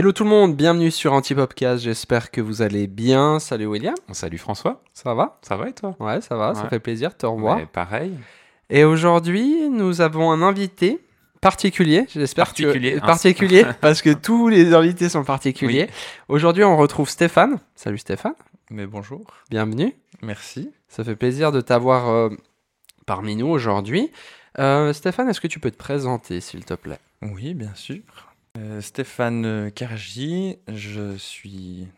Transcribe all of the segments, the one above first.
Hello tout le monde, bienvenue sur Antipopcast, j'espère que vous allez bien. Salut William, Salut François, ça va? Ça va et toi? Ouais, ça va, ça fait plaisir de te revoir. Ouais, Pareil. Et aujourd'hui, nous avons un invité particulier, j'espère Particulier, que... hein. particulier, parce que tous les invités sont particuliers. Aujourd'hui, on retrouve Stéphane. Salut Stéphane, Mais bonjour, bienvenue. merci. Ça fait plaisir de t'avoir euh, parmi nous aujourd'hui. Euh, Stéphane, est-ce que tu peux te présenter, s'il te plaît? Oui, bien sûr. Euh, Stéphane Cargy, je suis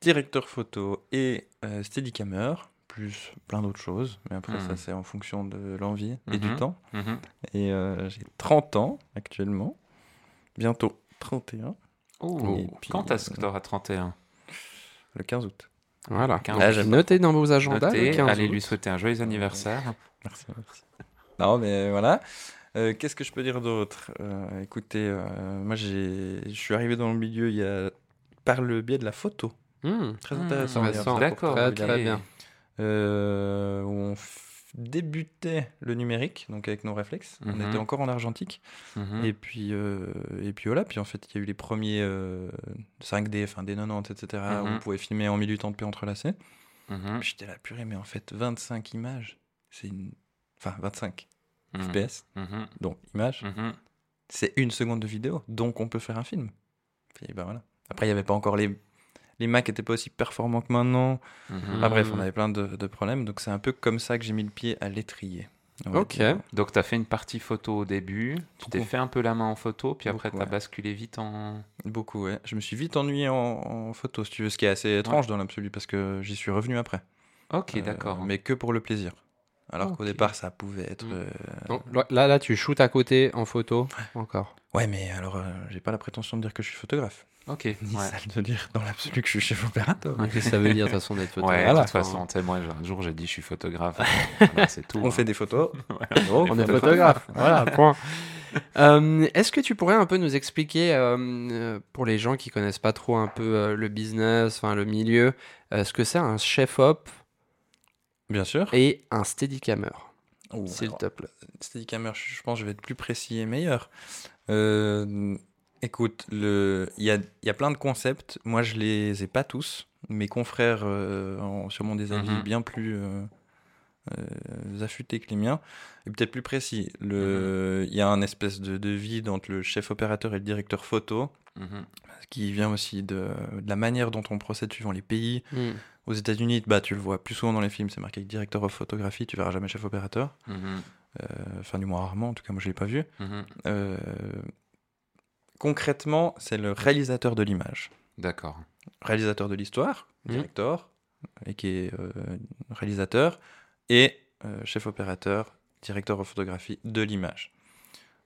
directeur photo et euh, steadicammer, plus plein d'autres choses, mais après Hmm. ça c'est en fonction de l'envie et du Mhm. temps. Mhm. Et euh, j'ai 30 ans actuellement, bientôt 31, Oh, puis, quand est-ce que tu auras 31 le 15 août. Voilà. Quinze. Donc, Ah, j'aime notez dans vos agendas. Notez, le 15 allez août. lui souhaiter un joyeux anniversaire. Merci, merci. Non, mais voilà. Euh, Qu'est-ce que je peux dire d'autre? Euh, Écoutez, euh, moi je suis arrivé dans le milieu il y a, par le biais de la photo. Hmm, Très intéressant. intéressant. d'ailleurs, D'accord, très, bien. Euh, où on débutait le numérique, donc avec nos réflexes. On Mhm. était encore en argentique. Mhm. Et puis, euh, et puis voilà. Puis en fait, il y a eu les premiers euh, 5D, enfin des 90, etc. où Mhm. on pouvait filmer en 1080p entrelacé. Mhm. Puis J'étais là, purée, mais en fait, 25 images, c'est une. Enfin, 25 Mhm. FPS, Mhm. donc images, Mhm. c'est une seconde de vidéo, donc on peut faire un film. Ben voilà. Après, il n'y avait pas encore les. Les Mac n'étaient pas aussi performants que maintenant. Ah, bref, on avait plein de, de problèmes, donc c'est un peu comme ça que j'ai mis le pied à l'étrier. Ok. Donc tu as fait une partie photo au début, tu t'es fait un peu la main en photo, puis après tu as ouais. basculé vite en... Beaucoup, ouais. Je me suis vite ennuyé en, en photo, si tu veux, ce qui est assez étrange dans l'absolu, parce que j'y suis revenu après. Ok, Euh, d'accord. Mais que pour le plaisir. Alors qu'au départ, ça pouvait être. Mm. euh, Donc, là, là, tu shootes à côté en photo encore. Ouais, mais alors, euh, j'ai pas la prétention de dire que je suis photographe. Ok, Ni ouais. celle de dire dans l'absolu que je suis chef opérateur. Qu'est-ce que ça veut dire de toute façon d'être Ouais, photographe de Voilà. toute façon, tu sais, moi, un jour, j'ai dit je suis photographe. Voilà, c'est tout. On hein. fait des photos. Voilà. Oh, On est photographe. voilà, point. Euh, Est-ce que tu pourrais un peu nous expliquer, euh, pour les gens qui connaissent pas trop un peu euh, le business, enfin le milieu, euh, ce que c'est un chef-op Bien sûr. et un steadicammer, Oh, s'il te plaît Steadicammer, je pense que je vais être plus précis et meilleur. Euh, écoute, il y a, y a plein de concepts. Moi, je les ai pas tous. Mes confrères euh, ont sûrement des avis Mhm. bien plus euh, affûtés que les miens. Et peut-être plus précis. Le- Il y a un espèce de, de vide entre le chef opérateur et le directeur photo, Mhm. qui vient aussi de, de la manière dont on procède suivant les pays. Hmm. Aux États-Unis, bah, tu le vois plus souvent dans les films, c'est marqué directeur of photographie, tu verras jamais chef opérateur. Mhm. Euh, Enfin, du moins rarement, en tout cas, moi je l'ai pas vu. Mhm. Euh, concrètement, c'est le réalisateur de l'image, D'accord. réalisateur de l'histoire, Mhm. directeur, et qui est euh, réalisateur, et euh, chef opérateur, directeur de photographie de l'image.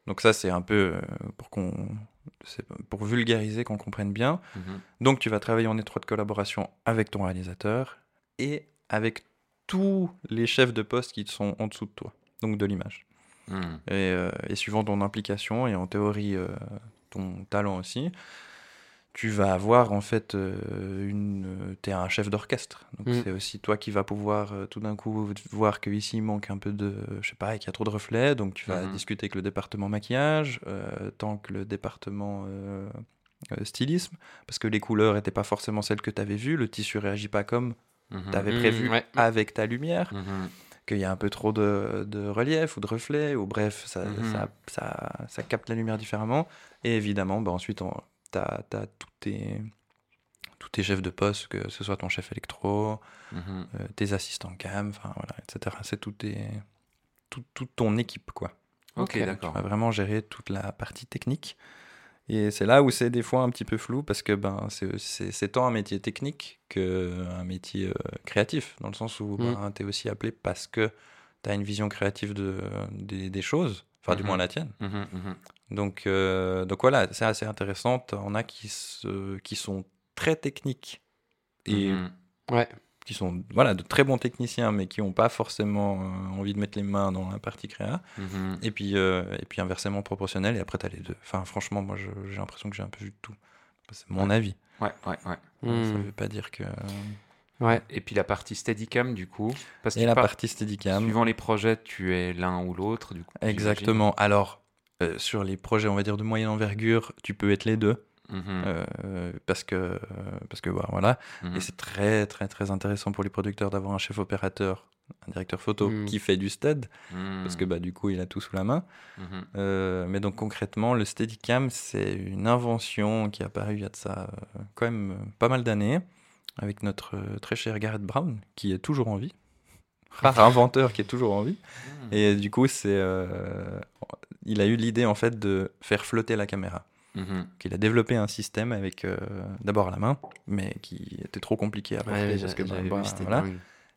Donc ça, c'est un peu euh, pour qu'on, pour vulgariser, qu'on comprenne bien. Mhm. Donc tu vas travailler en étroite collaboration avec ton réalisateur et avec tous les chefs de poste qui sont en dessous de toi, donc de l'image. Mhm. Et, euh, et suivant ton implication et en théorie euh, ton talent aussi, tu vas avoir en fait euh, une. Tu es un chef d'orchestre. Donc Mm. c'est aussi toi qui vas pouvoir euh, tout d'un coup voir que ici il manque un peu de. Je sais pas, qu'il y a trop de reflets. Donc tu vas Mhm. discuter avec le département maquillage, euh, tant que le département. euh, euh, stylisme, parce que les couleurs n'étaient pas forcément celles que tu avais vues, le tissu réagit pas comme Mhm. tu avais Mm, prévu ouais. avec ta lumière Mhm. qu'il y a un peu trop de, de relief ou de reflet, ou bref, ça, Mhm. ça, ça, ça capte la lumière différemment. Et évidemment, bah, ensuite, tu as, tous tes, tous tes chefs de poste, que ce soit ton chef électro, Mhm. euh, tes assistants cam, enfin voilà, etc. C'est tout, tes, tout, toute ton équipe, quoi. Ok, Ok, Tu d'accord. vas vraiment gérer toute la partie technique. Et c'est là où c'est des fois un petit peu flou parce que ben, c'est- tant un métier technique qu'un métier euh, créatif, dans le sens où Mm. ben, tu es aussi appelé parce que tu as une vision créative de, des choses, enfin du Mhm. moins la tienne. Mhm. Mhm. Donc, euh, donc voilà, c'est assez intéressant. On a qui, se, qui sont très techniques et. Ouais. qui sont voilà, de très bons techniciens, mais qui n'ont pas forcément euh, envie de mettre les mains dans la partie créa. Et puis, euh, et puis inversement proportionnel, et après, tu as les deux. Enfin, franchement, moi, j'ai l'impression que j'ai un peu vu de tout. C'est mon avis. Ouais, ouais, ouais. Ça Hmm. veut pas dire que. Ouais. Et puis la partie Steadicam, du coup. Parce Et que la par- partie Steadicam. Suivant les projets, tu es l'un ou l'autre, du coup. Exactement. Alors, euh, sur les projets, on va dire, de moyenne envergure, tu peux être les deux. Mhm. euh, parce que, euh, parce que bah, voilà. Mhm. Et c'est très, très, très intéressant pour les producteurs d'avoir un chef opérateur, un directeur photo Mm. qui fait du stead, parce que Mhm. bah, du coup, il a tout sous la main. Mhm. Euh, mais donc concrètement, le Steadicam, c'est une invention qui est apparue il y a de ça quand même pas mal d'années, avec notre euh, très cher Garrett Brown, qui est toujours en vie. Rare inventeur qui est toujours en vie. Mhm. Et du coup, c'est, euh, il a eu l'idée en fait de faire flotter la caméra. Mhm. Donc, il a développé un système avec euh, d'abord à la main, mais qui était trop compliqué à porter Ouais, parce que bah, bah, vu, voilà.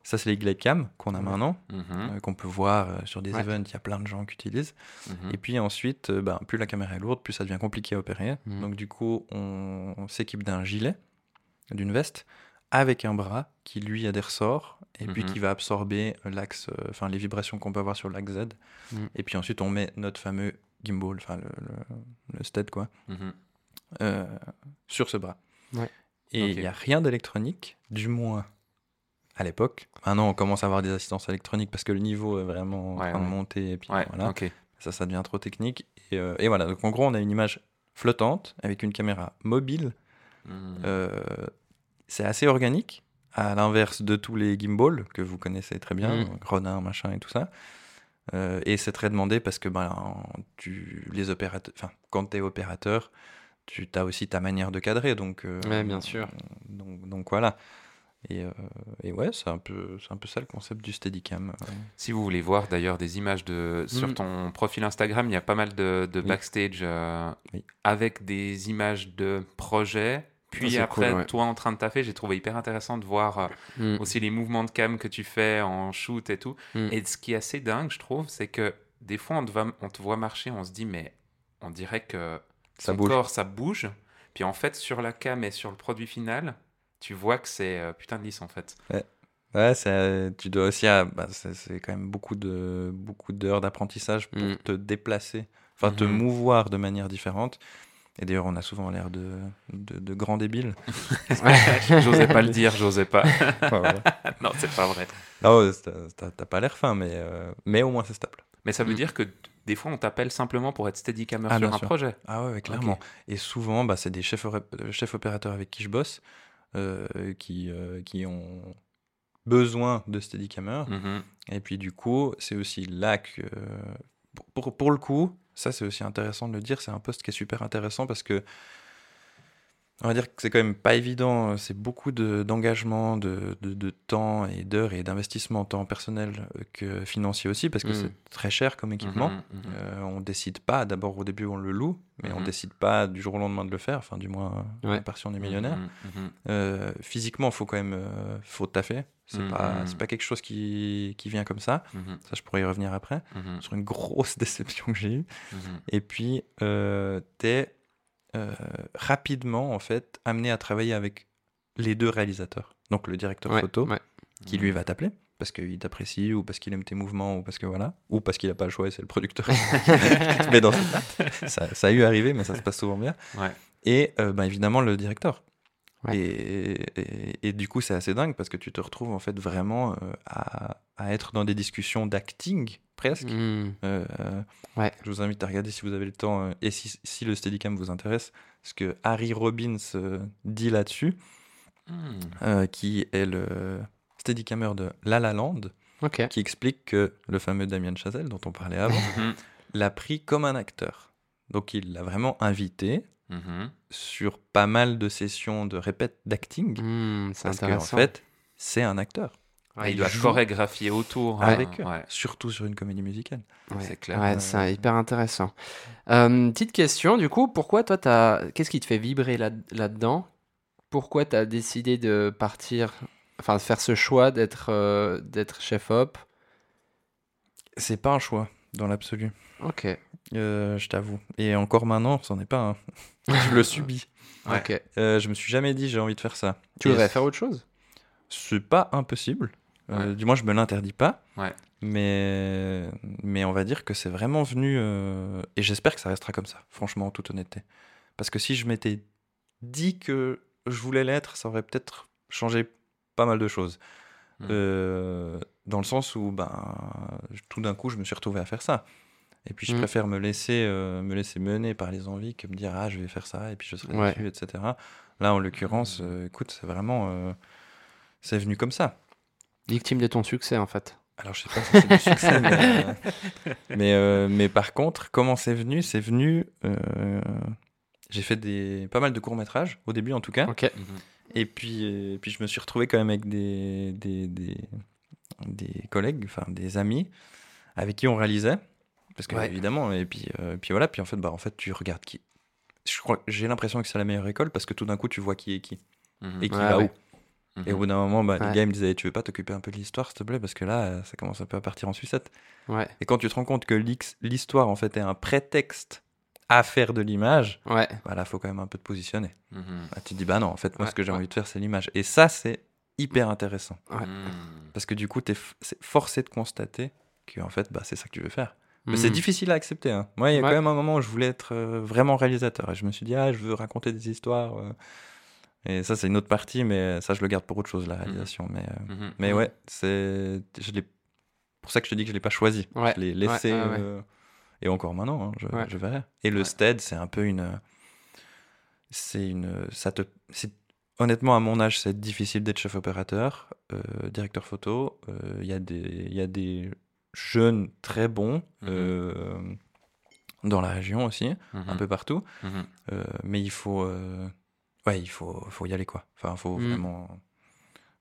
ça c'est les Glide Cam qu'on a maintenant, Mhm. euh, qu'on peut voir sur des Ouais. events. Il y a plein de gens qui utilisent. Mhm. Et puis ensuite, ben, plus la caméra est lourde, plus ça devient compliqué à opérer. Mhm. Donc du coup, on, on s'équipe d'un gilet, d'une veste, avec un bras qui lui a des ressorts, et puis Mhm. qui va absorber l'axe, euh, enfin les vibrations qu'on peut avoir sur l'axe Z. Mhm. Et puis ensuite, on met notre fameux gimbal, enfin le, le, le stead quoi, Mhm. euh, sur ce bras. Ouais. Et il Ok. n'y a rien d'électronique, du moins à l'époque. Maintenant, on commence à avoir des assistances électroniques parce que le niveau est vraiment en Ouais, train de monter. Et puis voilà. Ça, ça devient trop technique. Et, euh, et voilà, donc en gros, on a une image flottante avec une caméra mobile. Euh, c'est assez organique, à l'inverse de tous les gimbals que vous connaissez très bien, Mm. Ronin, machin et tout ça. Euh, et c'est très demandé parce que ben, tu, les opérateurs, enfin, quand tu es opérateur, tu as aussi ta manière de cadrer. Donc, euh, Ouais, bien sûr. Donc, donc voilà. Et, euh, et ouais, c'est un, peu, c'est un peu ça le concept du Steadicam. Si vous voulez voir d'ailleurs des images de sur Mhm. ton profil Instagram, il y a pas mal de, de Oui. backstage euh, Oui. avec des images de projets. Puis c'est après, cool, ouais. toi en train de taffer, j'ai trouvé hyper intéressant de voir euh, Mm. aussi les mouvements de cam que tu fais en shoot et tout. Mm. Et ce qui est assez dingue, je trouve, c'est que des fois on te, va- on te voit marcher, on se dit mais on dirait que Ça son bouge. corps ça bouge. Puis en fait sur la cam et sur le produit final, tu vois que c'est euh, putain de lisse en fait. Ouais, tu dois aussi. ah, bah, c'est quand même beaucoup de beaucoup d'heures d'apprentissage pour Mm. te déplacer, enfin te Mhm. mouvoir de manière différente. Et d'ailleurs, on a souvent l'air de, de, de grands débiles. j'osais pas le dire, j'osais pas. Enfin, voilà. non, c'est pas vrai. Non, t'as- pas l'air fin, mais, euh, mais au moins c'est stable. Mais ça veut Mm. dire que des fois on t'appelle simplement pour être steadicammer Ah, sur un sûr. projet. Ah ouais, clairement. Et souvent, bah, c'est des chefs, chefs opérateurs avec qui je bosse euh, qui, euh, qui ont besoin de Steadicammer. Mhm. Et puis du coup, c'est aussi là que, pour, pour, pour le coup, ça c'est aussi intéressant de le dire, c'est un poste qui est super intéressant parce que, on va dire que c'est quand même pas évident, euh, c'est beaucoup de- d'engagement, de, de, de temps et d'heures et d'investissement tant personnel euh, que financier aussi, parce que Mm. c'est très cher comme équipement. Mhm. Euh, on décide pas, d'abord au début on le loue, mais on Mhm. décide pas du jour au lendemain de le faire, enfin du moins Ouais. à part si on est millionnaire. Mhm, mhm. Euh, physiquement, faut quand même euh, faut taffer. C'est pas pas quelque chose qui, qui vient comme ça. Ça, je pourrais y revenir après. Sur une grosse déception que j'ai eue. Et puis, euh, t'es euh, rapidement en fait amené à travailler avec les deux réalisateurs. Donc le directeur Ouais, photo ouais. qui lui va t'appeler parce qu'il t'apprécie ou parce qu'il aime tes mouvements ou parce que voilà ou parce qu'il a pas le choix et c'est le producteur qui te met dans ça, ça a eu arrivé mais ça se passe souvent bien Ouais. et euh, ben, évidemment le directeur Ouais. et, et, et du coup c'est assez dingue parce que tu te retrouves en fait vraiment euh, à, à être dans des discussions d'acting presque Mm. Euh, Ouais. je vous invite à regarder si vous avez le temps euh, et si, si le Steadicam vous intéresse ce que Harry Robbins dit là-dessus euh, qui est le Steadicammer de La La Land qui explique que le fameux Damien Chazelle, dont on parlait avant, l'a pris comme un acteur. Donc il l'a vraiment invité Mhm. sur pas mal de sessions de répète d'acting, Mm, c'est parce qu'en fait, c'est un acteur, Ouais, il doit joue chorégraphier autour. avec hein, eux, ouais. surtout sur une comédie musicale. Ouais, c'est clair. Ouais, Euh, c'est hyper intéressant. Euh, petite question, du coup, pourquoi toi, t'as... qu'est-ce qui te fait vibrer là- là-dedans? Pourquoi tu as décidé de partir, enfin, de faire ce choix d'être euh, d'être chef-op C'est pas un choix, dans l'absolu, Ok, Euh, je t'avoue. Et encore maintenant, c'en est pas un. je le subis. Ouais. ok. Euh, je me suis jamais dit j'ai envie de faire ça. Tu voudrais faire autre chose? C'est pas impossible. Euh, Ouais. Du moins, je me l'interdis pas. Ouais. Mais, mais on va dire que c'est vraiment venu. euh, Et j'espère que ça restera comme ça, franchement, en toute honnêteté. Parce que si je m'étais dit que je voulais l'être, ça aurait peut-être changé pas mal de choses. Mm. Euh, dans le sens où, ben, tout d'un coup, je me suis retrouvé à faire ça. Et puis je Mm. préfère me laisser, euh, me laisser mener par les envies que me dire ah je vais faire ça et puis je serai Ouais. dessus, etc. Là en l'occurrence, euh, écoute, c'est vraiment, euh, c'est venu comme ça. Victime de ton succès, en fait. Alors je sais pas si c'est du succès, mais, mais, mais par contre, comment c'est venu? C'est venu, j'ai fait des, pas mal de courts métrages au début en tout cas. Et puis, puis je me suis retrouvé quand même avec des, des, des, des collègues, enfin des amis, avec qui on réalisait. Parce que Ouais. évidemment, et puis, euh, puis voilà, puis en fait, bah, en fait, tu regardes qui. Je crois, j'ai l'impression que c'est la meilleure école parce que tout d'un coup, tu vois qui est qui Mhm. et qui Ouais, va ouais. où. Et au Mhm. bout d'un moment, bah, les gars ils me disaient, tu veux pas t'occuper un peu de l'histoire, s'il te plaît, parce que là, ça commence un peu à partir en sucette. Et quand tu te rends compte que l'histoire, en fait, est un prétexte à faire de l'image, Ouais. bah là, faut quand même un peu te positionner. Mhm. Bah, tu te dis, bah non, en fait, moi, ce que j'ai envie de faire, c'est l'image. Et ça, c'est hyper intéressant. Parce que du coup, tu es forcé de constater que, en fait, bah, c'est ça que tu veux faire. Mais c'est Mhm. difficile à accepter. Hein. Moi, il y a Ouais. quand même un moment où je voulais être euh, vraiment réalisateur. Et je me suis dit, ah, je veux raconter des histoires. euh. Et ça, c'est une autre partie, mais ça, je le garde pour autre chose, la réalisation. Mais, euh, Mhm. mais Mhm. ouais, c'est je l'ai- pour ça que je te dis que je l'ai pas choisi. Ouais. Je l'ai laissé. Ouais, Et encore maintenant, hein, je, verrai. Et le stead, c'est un peu une. C'est une. Ça te. c'est- Honnêtement, à mon âge, c'est difficile d'être chef opérateur, euh, directeur photo. Euh, Il y, a des- il y a des jeunes très bons Mhm. euh, dans la région aussi, un Mhm. peu partout. Mhm. Euh, mais il faut. euh, Ouais, il faut, faut y aller, quoi. Enfin, faut vraiment.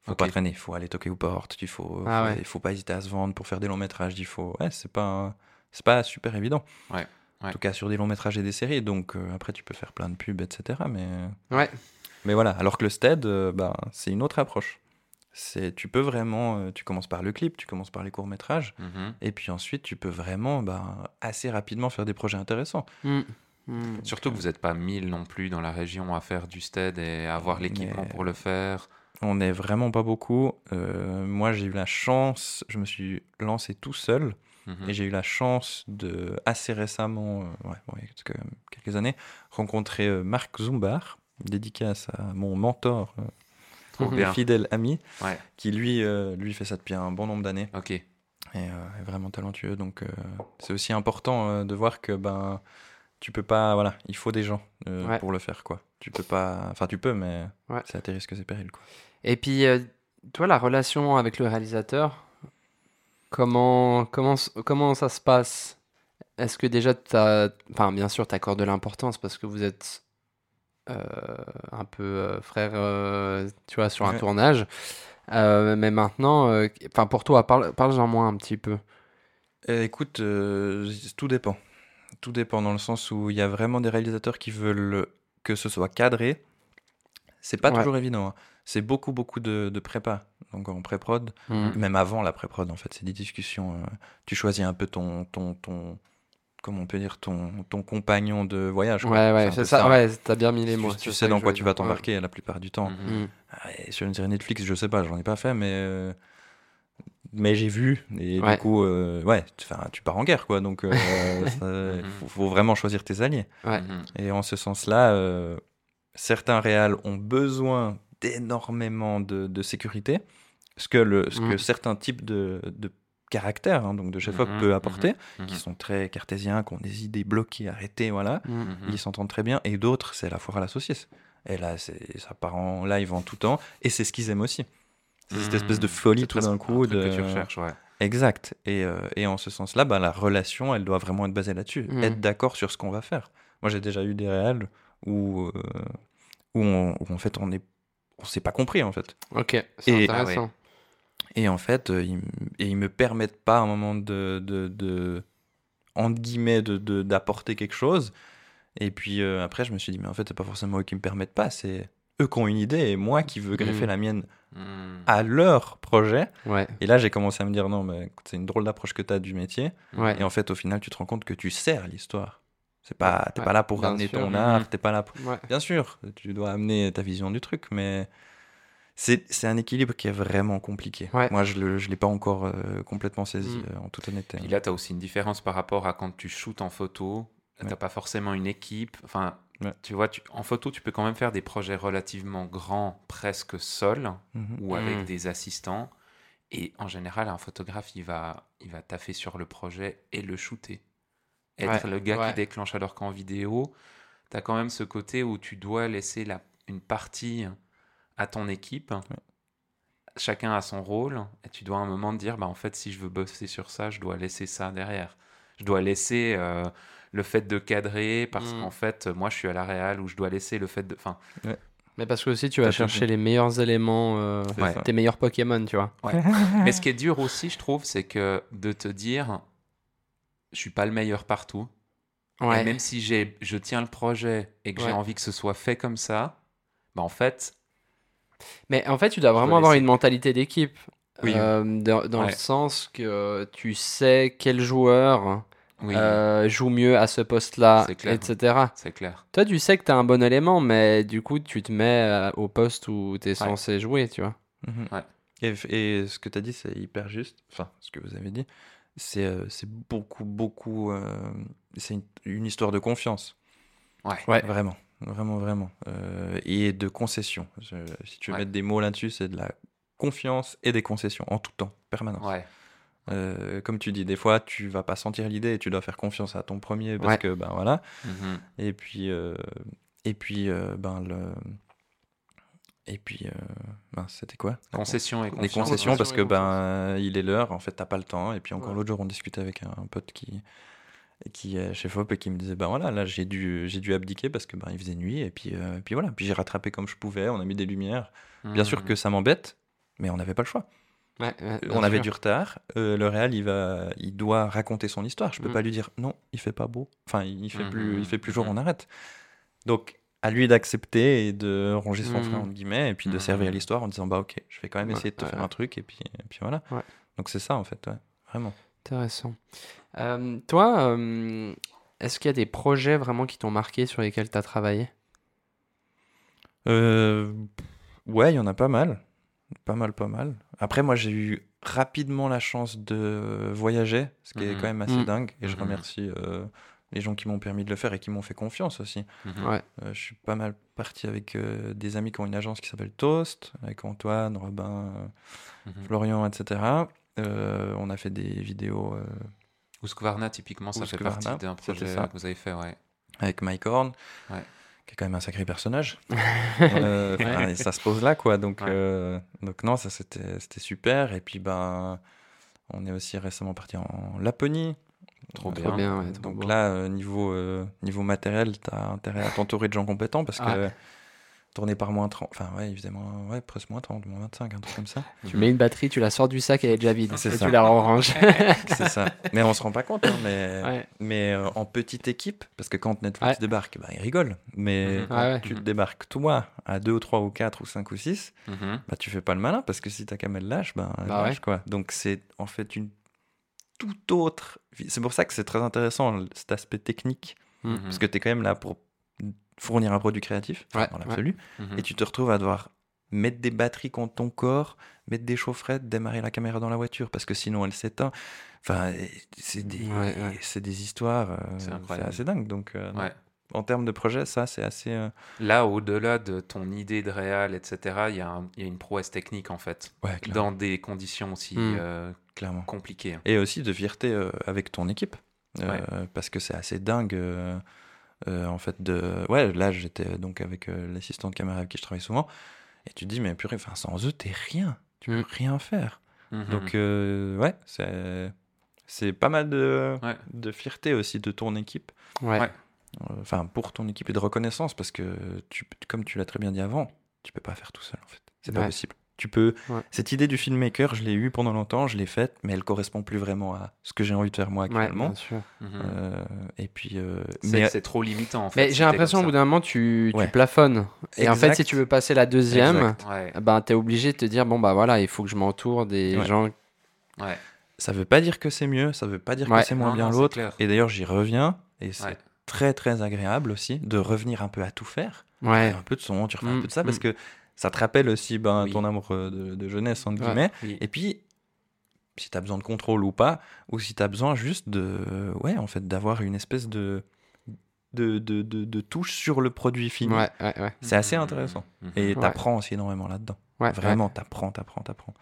Faut pas traîner, il faut aller toquer aux portes, il faut, Ah faut- ouais. faut pas hésiter à se vendre pour faire des longs métrages, il faut. Ouais, c'est pas, c'est pas super évident. Ouais, En tout cas, sur des longs métrages et des séries. Donc euh, après, tu peux faire plein de pubs, etc. Mais, mais voilà. Alors que le stead, euh, bah, c'est une autre approche. C'est, tu peux vraiment, euh, tu commences par le clip, tu commences par les courts métrages, Mhm. et puis ensuite, tu peux vraiment, bah, assez rapidement faire des projets intéressants. Mhm. Mhm. Surtout que vous n'êtes pas 1000 non plus dans la région à faire du stead et à avoir l'équipement Mais- pour le faire. On n'est vraiment pas beaucoup. Euh, moi, j'ai eu la chance, je me suis lancé tout seul. Mhm. Et j'ai eu la chance de, assez récemment, euh, ouais, bon, il y a quelques années, rencontrer euh, Marc Zumbar, dédicace à mon mentor, euh, Trop bien. fidèle ami, Ouais, qui lui, euh, lui fait ça depuis un bon nombre d'années ok. et euh, est vraiment talentueux. Donc euh, c'est aussi important de voir que ben tu peux pas, voilà, il faut des gens Ouais. pour le faire quoi. Tu peux pas, enfin tu peux, mais Ouais. c'est à tes risques et périls quoi. Et puis, toi, la relation avec le réalisateur, comment, comment, comment ça se passe? Est-ce que déjà, t'as, enfin, bien sûr, tu accordes de l'importance parce que vous êtes un peu euh, frères, euh, tu vois, sur un Ouais. tournage. Euh, mais maintenant, euh, enfin, pour toi, parle, parle-en moi un petit peu. Euh, écoute, euh, tout dépend. Tout dépend dans le sens où il y a vraiment des réalisateurs qui veulent que ce soit cadré. C'est pas Ouais. toujours évident. hein. C'est beaucoup, beaucoup de, de prépa. Donc en pré-prod, Mhm. même avant la pré-prod, en fait, c'est des discussions. euh, tu choisis un peu ton, ton, ton, comment on peut dire, ton, ton compagnon de voyage. quoi. Ouais, ouais, c'est ça, ouais, t'as bien mis les mots. Tu, sais dans quoi tu vas. Ouais. t'embarquer la plupart du temps. Mhm. Mhm. Ah, et sur une série Netflix, je sais pas, j'en ai pas fait, mais euh, mais j'ai vu et Ouais. du coup, euh, ouais, tu pars en guerre quoi, donc euh, ça- Mhm. faut, faut vraiment choisir tes alliés. Ouais. Et en ce sens-là, euh, certains réals ont besoin d'énormément de, de sécurité, ce que le, ce que Mhm. certains types de, de caractères, hein, donc de chef op Mhm, peut mhm, apporter, mhm. qui sont très cartésiens, qui ont des idées bloquées, arrêtées, voilà ils s'entendent très bien, et d'autres, c'est la foire à la saucisse. Et là, ça part en live en tout temps, et c'est ce qu'ils aiment aussi. C'est cette espèce de folie tout d'un un coup. truc De... que tu recherches, ouais. Exact. Et, euh, et en ce sens-là, bah, la relation, elle doit vraiment être basée là-dessus. Être d'accord sur ce qu'on va faire. Moi, j'ai déjà eu des réels où, euh, où, on- où, en fait, on est on s'est pas compris, en fait. Ok, c'est intéressant. Et en fait, euh, ils, et ils me permettent pas à un moment de, de, de entre guillemets, de, de- d'apporter quelque chose. Et puis euh, après, je me suis dit, mais en fait, c'est pas forcément eux qui me permettent pas, c'est eux qui ont une idée et moi qui veux greffer Mhm. la mienne Mhm. à leur projet. Ouais, Et là, j'ai commencé à me dire, non, mais écoute, c'est une drôle d'approche que tu as du métier. ouais. Et en fait, au final, tu te rends compte que tu sers l'histoire. C'est pas, t'es Ouais, pas là pour sûr. ton Mhm. art, t'es pas là pour... Bien sûr, tu dois amener ta vision du truc, mais c'est c'est un équilibre qui est vraiment compliqué. Ouais. Moi, je ne l'ai pas encore euh, complètement saisi, Mm. euh, en toute honnêteté. Puis là, tu as aussi une différence par rapport à quand tu shootes en photo. Tu Ouais. n'as pas forcément une équipe. Enfin, Ouais. tu vois, tu- en photo, tu peux quand même faire des projets relativement grands, presque seul, Mhm. ou avec Mm. des assistants. Et en général, un photographe, il va, il va taffer sur le projet et le shooter. être Ouais, le gars ouais. qui déclenche, alors qu'en vidéo, tu as quand même ce côté où tu dois laisser la, une partie à ton équipe. Chacun a son rôle, et tu dois à un moment te dire, bah, en fait, si je veux bosser sur ça, je dois laisser ça derrière. Je dois laisser euh, le fait de cadrer, parce Mm. qu'en fait, moi, je suis à la réal, ou je dois laisser le fait de... Enfin, Mais parce que aussi, tu vas chercher les meilleurs éléments, euh, Ouais. tes meilleurs Pokémon, tu vois. Mais ce qui est dur aussi, je trouve, c'est que de te dire, je suis pas le meilleur partout. Et même si j'ai, je tiens le projet et que j'ai envie que ce soit fait comme ça, bah en fait, Mais en fait, tu dois vraiment avoir une mentalité d'équipe. Oui. Euh, dans dans le sens que tu sais quel joueur oui, euh, joue mieux à ce poste-là, etc. c'est clair. Toi, tu sais que tu as un bon élément, mais du coup, tu te mets euh, au poste où tu es censé jouer, tu vois. Mhm. Ouais. Et, et ce que tu as dit, c'est hyper juste. Enfin, ce que vous avez dit, c'est euh, beaucoup, beaucoup. euh, c'est une, une histoire de confiance. Ouais. Ouais. Vraiment, vraiment, vraiment. Euh, et de concession. Je- si tu veux Ouais. mettre des mots là-dessus, c'est de la confiance et des concessions en tout temps, permanence. Ouais. Euh, comme tu dis, des fois, tu vas pas sentir l'idée et tu dois faire confiance à ton premier parce Ouais. que, ben voilà. Mhm. Et puis, euh, et puis ben le. Et puis, ben, c'était quoi? La Concession et des confiance. concessions parce que ben il est l'heure en fait t'as pas le temps et puis encore l'autre jour on discutait avec un, un pote qui qui Fop et qui me disait ben voilà là j'ai dû j'ai dû abdiquer parce que ben il faisait nuit et puis euh, puis voilà. Puis j'ai rattrapé comme je pouvais on a mis des lumières. Bien sûr Mhm. que ça m'embête mais on n'avait pas le choix. Ouais, ouais, bien on avait sûr. du retard euh, le réal il va il doit raconter son histoire. Je peux Mm. pas lui dire non il fait pas beau. Enfin il fait plus Mhm, il fait plus jour on arrête. Donc à lui d'accepter et de ronger son frein entre guillemets et puis de servir l'histoire en disant bah ok je vais quand même Ouais, essayer de te faire un truc et puis et puis voilà. Donc c'est ça en fait ouais vraiment. Intéressant. Euh, toi, euh, est-ce qu'il y a des projets vraiment qui t'ont marqué sur lesquels tu as travaillé? Euh, ouais, il y en a pas mal. Pas mal, pas mal. Après, moi, j'ai eu rapidement la chance de voyager, ce qui est Mhm. quand même assez Mhm. dingue. Et je Mhm. remercie euh, les gens qui m'ont permis de le faire et qui m'ont fait confiance aussi. Ouais. Euh, je suis pas mal parti avec euh, des amis qui ont une agence qui s'appelle Toast, avec Antoine, Robin, euh. Florian, etc. Euh, on a fait des vidéos euh, Husqvarna, typiquement, ça fait partie d'un projet que vous avez fait, ouais. avec Mike Horn, Ouais. qui est quand même un sacré personnage. Euh, Ouais. et ça se pose là, quoi. Donc, Ouais. euh, donc non, ça c'était super. Et puis, ben, on est aussi récemment parti en Laponie. Trop bien. Trop bien, ouais, trop Donc beau. là, euh, niveau, euh, niveau matériel, tu as intérêt à t'entourer de gens compétents parce que Tourner par moins 30, enfin ouais, il faisait moins, ouais, presque moins 30, moins 25, un truc comme ça. Tu mets une batterie, tu la sors du sac, elle est déjà vide. C'est ça. tu la ranges. C'est ça. Mais on se rend pas compte, hein, mais, ouais. mais euh, en petite équipe, parce que quand Netflix Ouais. débarque, bah, ils rigolent. Mais Mhm. quand Ouais, ouais. tu débarques toi à 2 ou 3 ou 4 ou 5 ou 6, Mhm. bah tu fais pas le malin parce que si ta cam elle lâche, bah, elle Bah ouais. lâche, quoi. Donc c'est en fait une toute autre. vie. C'est pour ça que c'est très intéressant cet aspect technique Mhm. parce que tu es quand même là pour fournir un produit créatif Ouais, dans l'absolu Mhm. et tu te retrouves à devoir mettre des batteries contre ton corps, mettre des chaufferettes, démarrer la caméra dans la voiture parce que sinon elle s'éteint. Enfin, c'est des, Ouais, ouais. c'est des histoires, euh, C'est assez dingue. Donc, euh, en termes de projet, ça, c'est assez. euh, Là, au-delà de ton idée de réal, etc., il y, a y une prouesse technique, en fait, dans des conditions aussi Mm. euh, clairement. compliquées. Et aussi de fierté avec ton équipe. Parce que c'est assez dingue. Euh, en fait, de. Ouais, là, j'étais donc avec euh, l'assistant de caméra avec qui je travaille souvent. Et tu te dis, mais purée, enfin, sans eux, t'es rien. Tu peux Mm. rien faire. Mhm. Donc, euh, ouais, c'est. C'est pas mal de, Ouais. de fierté aussi de ton équipe. Ouais. Ouais. Enfin, pour ton équipe et de reconnaissance, parce que, tu, comme tu l'as très bien dit avant, tu peux pas faire tout seul, en fait. C'est pas possible. Tu peux. Ouais. Cette idée du filmmaker, je l'ai eue pendant longtemps, je l'ai faite, mais elle correspond plus vraiment à ce que j'ai envie de faire moi Ouais, actuellement. bien sûr. Mhm. Euh, et puis. euh, C'est mais c'est trop limitant, en fait. Mais j'ai t'es l'impression au bout d'un moment, tu, tu Ouais. plafonnes. Et en fait, si tu veux passer la deuxième. Ouais, ben, tu es obligé de te dire bon, bah voilà, il faut que je m'entoure des Ouais. gens. ouais. ça veut pas dire que c'est mieux, ça veut pas dire Ouais. que c'est moins Non, bien l'autre. Et d'ailleurs, j'y reviens, et c'est Ouais. très très agréable aussi de revenir un peu à tout faire. Ouais. Un peu de son, tu refais Mm, un peu de ça, parce mm. que ça te rappelle aussi ben, Oui. ton amour euh, de, de jeunesse, entre Ouais. guillemets. Oui. Et puis, si tu as besoin de contrôle ou pas, ou si tu as besoin juste de, ouais, en fait, d'avoir une espèce de, de, de, de, de touche sur le produit fini, Ouais, ouais, ouais. c'est assez intéressant. Mhm. Et Ouais. t'apprends aussi énormément là-dedans. Ouais, Vraiment, t'apprends, t'apprends, t'apprends.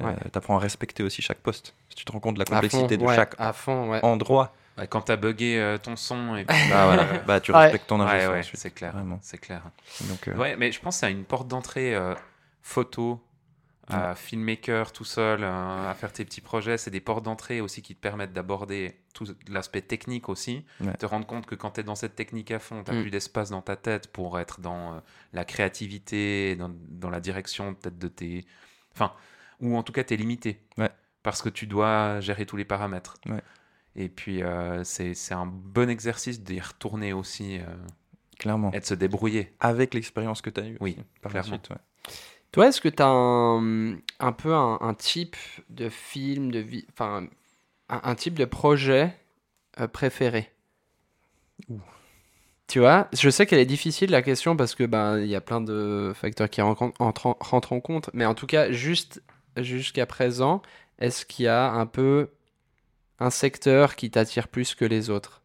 Euh, t'apprends à respecter aussi chaque poste. Si tu te rends compte de la complexité fond, de chaque À fond, ouais. endroit Bah, quand t'as bugué euh, ton son et puis, Bah, voilà. bah, tu Ouais. respectes ton ingé ouais, c'est clair, c'est clair. Donc, euh, Ouais, mais je pense que c'est une porte d'entrée euh, photo, euh, filmmaker tout seul, euh, à faire tes petits projets. C'est des portes d'entrée aussi qui te permettent d'aborder tout l'aspect technique aussi. Ouais. Te rendre compte que quand tu es dans cette technique à fond, tu Mm. plus d'espace dans ta tête pour être dans euh, la créativité, dans, dans la direction peut-être de tes. Enfin, ou en tout cas, tu es limité. Ouais. Parce que tu dois gérer tous les paramètres. Ouais. Et puis, euh, c'est c'est un bon exercice d'y retourner aussi euh, clairement. et de se débrouiller. Avec l'expérience que tu as eue. Oui, aussi, par clairement. la suite. ouais. Toi, est-ce que tu as un, un peu un, un type de film, de vie, enfin, un, un type de projet euh, préféré? Ouh. Tu vois, je sais qu'elle est difficile la question parce que ben il y a plein de facteurs qui rencontrent- entrent- rentrent en compte, mais en tout cas, juste jusqu'à présent, est-ce qu'il y a un peu un secteur qui t'attire plus que les autres?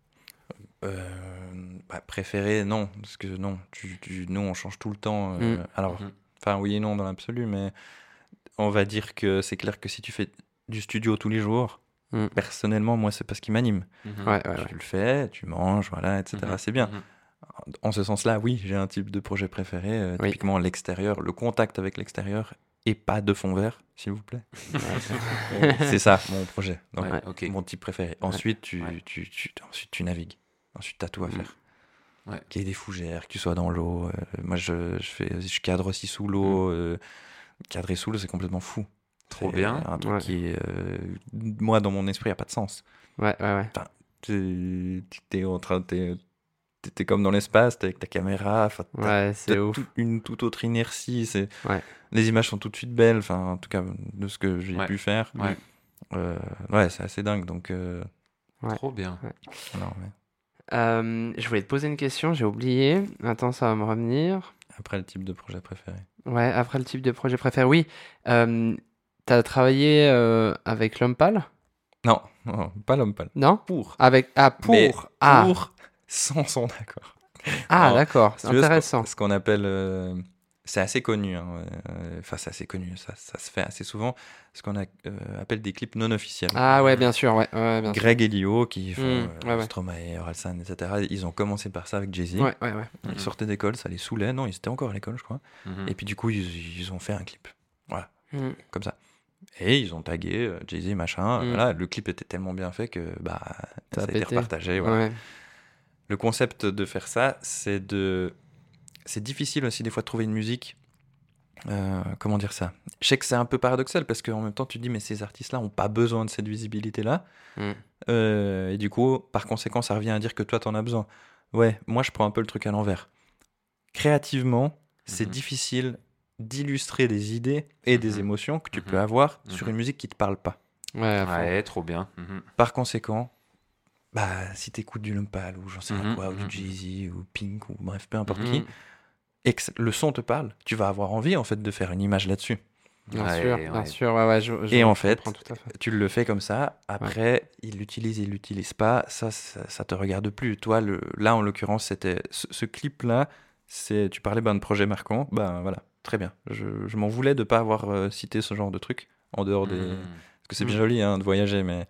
Euh, bah, préféré, non. Parce que non, tu, tu- nous, on change tout le temps. euh, Mm. Alors, Mhm. enfin, oui et non dans l'absolu, mais on va dire que c'est clair que si tu fais du studio tous les jours, Mm. personnellement, moi, c'est pas ce qui m'anime. Mhm. Ouais, ouais, ouais. Tu le fais, tu manges, voilà, etc. Mhm. C'est bien. En ce sens-là, oui, j'ai un type de projet préféré. euh, Oui. Typiquement, l'extérieur, le contact avec l'extérieur et pas de fond vert, s'il vous plaît. c'est ça, mon projet. Donc, Ouais, ok. Mon type préféré. Ensuite, tu, Ouais. tu, tu, ensuite, tu navigues. Ensuite, tu as tout à Mm. faire. Ouais. Qu'il y ait des fougères, que tu sois dans l'eau. euh, moi, je, je, fais, je cadre aussi sous l'eau. euh, cadrer sous l'eau, c'est complètement fou. Mm. Trop bien. Un truc qui, euh, moi, dans mon esprit, a pas de sens. Ouais, ouais, ouais. Tu es en train, t'es, t'es- comme dans l'espace, t'es avec ta caméra. Ouais, c'est t'as ouf. tout- une toute autre inertie. C'est, Ouais. Les images sont tout de suite belles. Enfin, en tout cas, de ce que j'ai Ouais. pu faire. Ouais. Euh, ouais, c'est assez dingue. Donc, euh, Ouais. Trop bien. non, mais Euh, je voulais te poser une question, j'ai oublié. Attends, ça va me revenir. après, le type de projet préféré. Ouais, après le type de projet préféré, oui. Euh, T'as travaillé euh, avec l'homme pâle? Non, non, pas l'homme pâle. Non? Pour. Avec ah pour Mais ah Pour, sans son accord. ah d'accord, c'est ce qu'on- intéressant. Ce qu'on appelle. euh, c'est assez connu. hein, euh, Enfin, c'est assez connu. Ça, ça se fait assez souvent. Ce qu'on euh, appelle des clips non officiels. Ah ouais, bien sûr, ouais, ouais bien sûr. Greg et Lio qui font Mm, euh, ouais, ouais. Stromae, Orelsan, etc. Ils ont commencé par ça avec Jay-Z. Ouais, ouais, ouais. Ils Mhm. sortaient d'école, ça les saoulait. Non, ils étaient encore à l'école, je crois. Mhm. Et puis du coup, ils, ils ont fait un clip. Voilà, Mm. comme ça. Et ils ont tagué Jay-Z, machin. Mm. Voilà, le clip était tellement bien fait que bah, Ça ça, a a été repartagé. voilà. Ouais. Le concept de faire ça, c'est de. C'est difficile aussi des fois de trouver une musique. euh, comment dire ça? Je sais que c'est un peu paradoxal parce qu'en même temps tu te dis mais ces artistes-là ont pas besoin de cette visibilité-là. Mm. Euh, et du coup, par conséquent, ça revient à dire que toi t'en as besoin. Ouais, moi je prends un peu le truc à l'envers. Créativement, c'est Mhm. difficile d'illustrer des idées et des Mhm. émotions que tu Mhm. peux avoir sur une musique qui te parle pas. Ouais, trop bien. Par conséquent, bah, si t'écoutes du Lumpal ou j'en sais Mhm, pas quoi, ou mhm. du Jay-Z ou Pink ou bref, peu importe Mhm. qui, et que le son te parle, tu vas avoir envie en fait de faire une image là-dessus. Bien Ouais, sûr, ouais. bien sûr, ouais, ouais, je, je- Et en fait, tout à fait. Tu le fais comme ça, après, il l'utilise, il l'utilise pas, ça, ça, ça te regarde plus. Toi, le, là, en l'occurrence, c'était ce, ce clip-là, c'est, tu parlais ben, de projet marquant, ben voilà, très bien. Je, je m'en voulais de pas avoir euh, cité ce genre de truc en dehors des. Mhm. Parce que c'est bien joli hein, de voyager, mais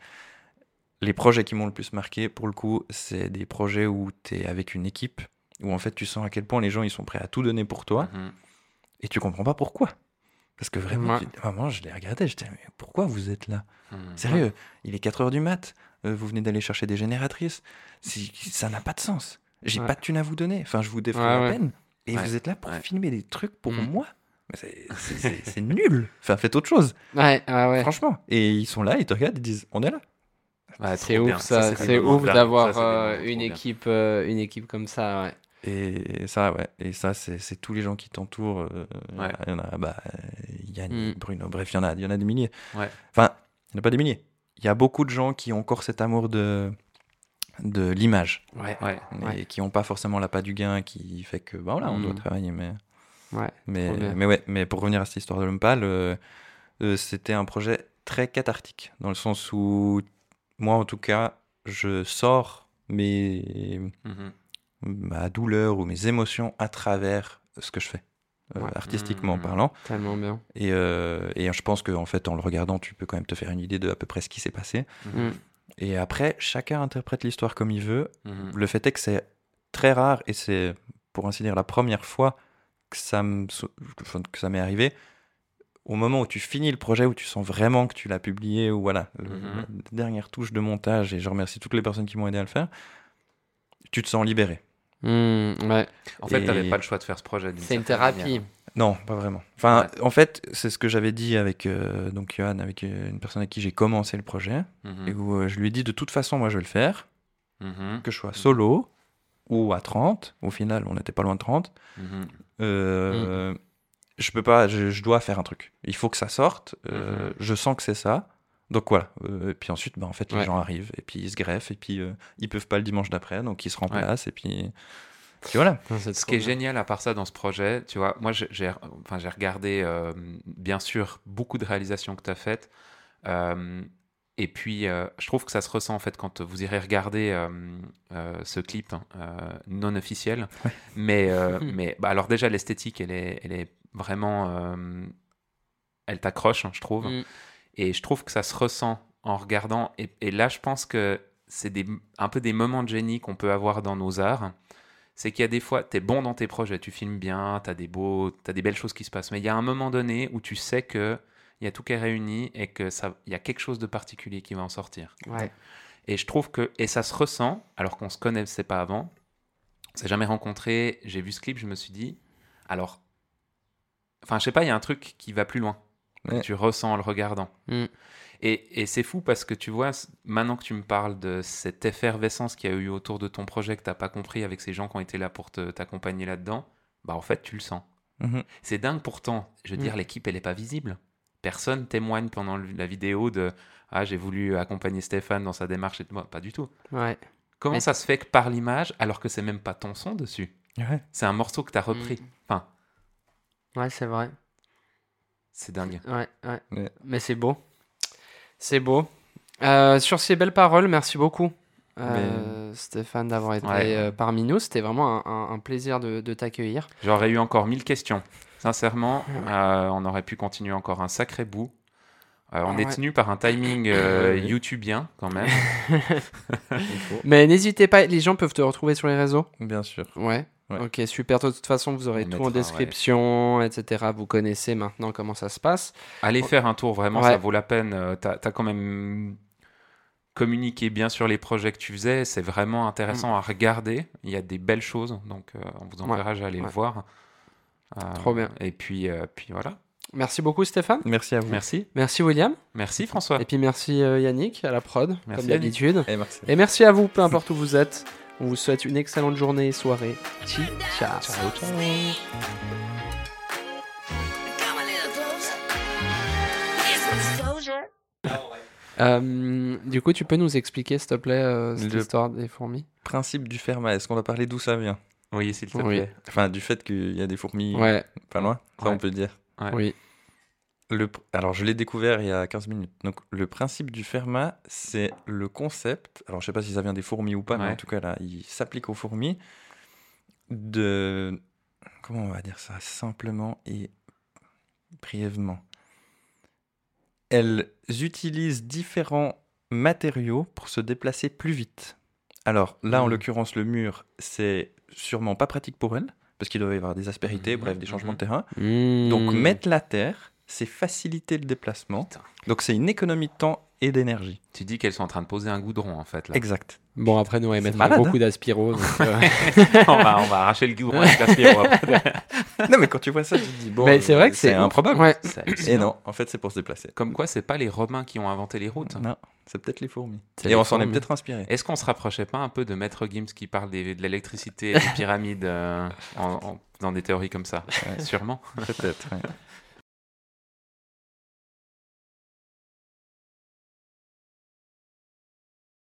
les projets qui m'ont le plus marqué, pour le coup, c'est des projets où tu es avec une équipe, où en fait tu sens à quel point les gens ils sont prêts à tout donner pour toi, Mhm. et tu comprends pas pourquoi. Parce que vraiment, Ouais. tu- vraiment, je les regardais, j'étais, mais pourquoi vous êtes là? Mhm. Sérieux, il est 4 heures du mat, euh, vous venez d'aller chercher des génératrices, ça n'a pas de sens. J'ai Ouais. pas de thune à vous donner, enfin je vous défends Ouais, la peine, et vous êtes là pour filmer des trucs pour Mm. moi? C'est nul Enfin, faites autre chose, Ouais, ouais, ouais. franchement. Et ils sont là, ils te regardent, ils disent, on est là. C'est ouf ça, c'est ouf d'avoir euh, une équipe, euh, une équipe comme ça, ouais. Et ça, ouais, et ça, c'est tous les gens qui t'entourent. euh, Ouais. Il y en a, bah, euh, Yann, Mm. Bruno, bref, il y en a, il y en a des milliers. Ouais. Enfin, il n'y en a pas des milliers. Il y a beaucoup de gens qui ont encore cet amour de, de l'image. Ouais, et qui n'ont pas forcément l'appât du gain qui fait que bah voilà on Mm. doit travailler mais mais mais ouais mais pour revenir à cette histoire de Lumpal euh, euh, c'était un projet très cathartique dans le sens où moi en tout cas je sors mes Mhm. ma douleur ou mes émotions à travers ce que je fais euh, Ouais. artistiquement Mm. parlant Tellement bien. et, euh, et je pense que en fait en le regardant tu peux quand même te faire une idée de à peu près ce qui s'est passé Mm. Et après, chacun interprète l'histoire comme il veut. Mhm. Le fait est que c'est très rare et c'est, pour ainsi dire, la première fois que ça me so- enfin, que ça m'est arrivé. Au moment où tu finis le projet, où tu sens vraiment que tu l'as publié, ou voilà, le- Mhm. la dernière touche de montage, et je remercie toutes les personnes qui m'ont aidé à le faire, tu te sens libéré. Hmm, ouais. En fait, tu n'avais pas le choix de faire ce projet. C'est une thérapie. manière. Non, pas vraiment. Enfin, en fait, c'est ce que j'avais dit avec euh, donc Johan, avec euh, une personne avec qui j'ai commencé le projet, Mhm. et où euh, je lui ai dit de toute façon, moi je vais le faire, Mhm. que je sois solo ou à 30. Au final, on n'était pas loin de 30. Mhm. Euh, Je peux pas, je, je dois faire un truc. Il faut que ça sorte. euh, Mhm. Je sens que c'est ça. Donc voilà. Euh, et puis ensuite, bah, en fait, les Ouais. gens arrivent et puis ils se greffent et puis euh, ils peuvent pas le dimanche d'après, donc ils se remplacent et puis, voilà. Ce qui est génial à part ça dans ce projet, tu vois, moi j'ai enfin, j'ai regardé euh, bien sûr beaucoup de réalisations que tu as faites. euh, et puis euh, je trouve que ça se ressent en fait quand vous irez regarder euh, euh, ce clip hein, euh, non officiel. Mais, euh, mais bah, alors déjà l'esthétique, elle est, elle est vraiment... euh, elle t'accroche, hein, je trouve. Hmm. Et je trouve que ça se ressent en regardant. Et, et là, je pense que c'est des, un peu des moments de génie qu'on peut avoir dans nos arts. C'est qu'il y a des fois, tu es bon dans tes projets, tu filmes bien, tu as, des beaux, t'as des belles choses qui se passent. Mais il y a un moment donné où tu sais que il y a tout qui est réuni et que ça, il y a quelque chose de particulier qui va en sortir. Ouais. Et je trouve que, et ça se ressent, alors qu'on se connaissait pas avant, on s'est jamais rencontrés, j'ai vu ce clip, je me suis dit, alors, enfin, je sais pas, il y a un truc qui va plus loin, que tu ressens en le regardant. Mm. Et, et c'est fou parce que tu vois, maintenant que tu me parles de cette effervescence qu'il y a eu autour de ton projet que t'as pas compris avec ces gens qui ont été là pour t'accompagner là-dedans, bah en fait, tu le sens. Mhm. C'est dingue pourtant. Je veux Mm. dire, l'équipe, elle est pas visible. Personne témoigne pendant la vidéo de Ah, j'ai voulu accompagner Stéphane dans sa démarche et tout. Pas du tout. Ouais. Comment Mais- ça se fait que par l'image, alors que c'est même pas ton son dessus Ouais. C'est un morceau que tu as repris. Mm. Enfin, Ouais, c'est vrai. c'est dingue. Ouais, ouais. Ouais. Mais c'est beau. C'est beau. Euh, sur ces belles paroles, merci beaucoup, euh, Stéphane, d'avoir été Ouais. euh, parmi nous. C'était vraiment un, un- un plaisir de, de t'accueillir. J'aurais eu encore mille questions. Sincèrement, euh, on aurait pu continuer encore un sacré bout. Euh, on Ouais. est tenu par un timing euh. YouTubien quand même. Mais n'hésitez pas, les gens peuvent te retrouver sur les réseaux. Bien sûr. Ouais. Ouais. Ok, super. De toute façon, vous aurez On tout mettra, en description, etc. Vous connaissez maintenant comment ça se passe. Allez faire un tour, vraiment, Ouais. ça vaut la peine. Euh, T'as as quand même communiqué bien sur les projets que tu faisais. C'est vraiment intéressant à regarder. Il y a des belles choses, donc euh, on vous encourage à aller Ouais. le voir. Euh, Trop bien. Et puis, euh, puis voilà. Merci beaucoup, Stéphane. Merci à vous. Merci. Merci, William. Merci François. Et puis merci, euh, Yannick, à la prod, Merci, comme d'habitude. Et merci. Et merci à vous, peu importe où vous êtes. On vous souhaite une excellente journée et soirée. Ciao. ciao. Euh, du coup, tu peux nous expliquer, s'il te plaît, euh, cette Le- histoire des fourmis? Principe du fermat. Est-ce qu'on va parler d'où ça vient? Oui, s'il te Oui. plaît. Enfin, du fait qu'il y a des fourmis Ouais, pas loin. Ça, Ouais. on peut dire. Ouais. oui. Le, alors, je l'ai découvert il y a 15 minutes. Donc, le principe du fermat, c'est le concept. Alors, je sais pas si ça vient des fourmis ou pas, mais en tout cas, là, il s'applique aux fourmis. De. Comment on va dire ça Simplement et brièvement. Elles utilisent différents matériaux pour se déplacer plus vite. Alors, là, en Mhm. l'occurrence, le mur, c'est sûrement pas pratique pour elles, parce qu'il doit y avoir des aspérités, bref, des changements mhm. de terrain. Mmh. Donc mettre la terre, c'est faciliter le déplacement. Putain. Donc c'est une économie de temps et d'énergie. Tu dis qu'elles sont en train de poser un goudron en fait. Là. Exact. Bon, après, nous, on va mettre malade, beaucoup hein. d'aspiro. euh, on, va, on va arracher le goudron avec non mais quand tu vois ça, tu te dis bon. Mais c'est vrai que c'est improbable. Ouais. Et non, en fait c'est pour se déplacer. Comme quoi, c'est pas les Romains qui ont inventé les routes. Non, c'est peut-être les fourmis. C'est Et les on s'en est peut-être inspiré. Est-ce qu'on se rapprochait pas un peu de Maître Gims qui parle des- de l'électricité et des pyramides euh, en, en faisant des théories comme ça? Ouais. Sûrement. Peut-être. ouais.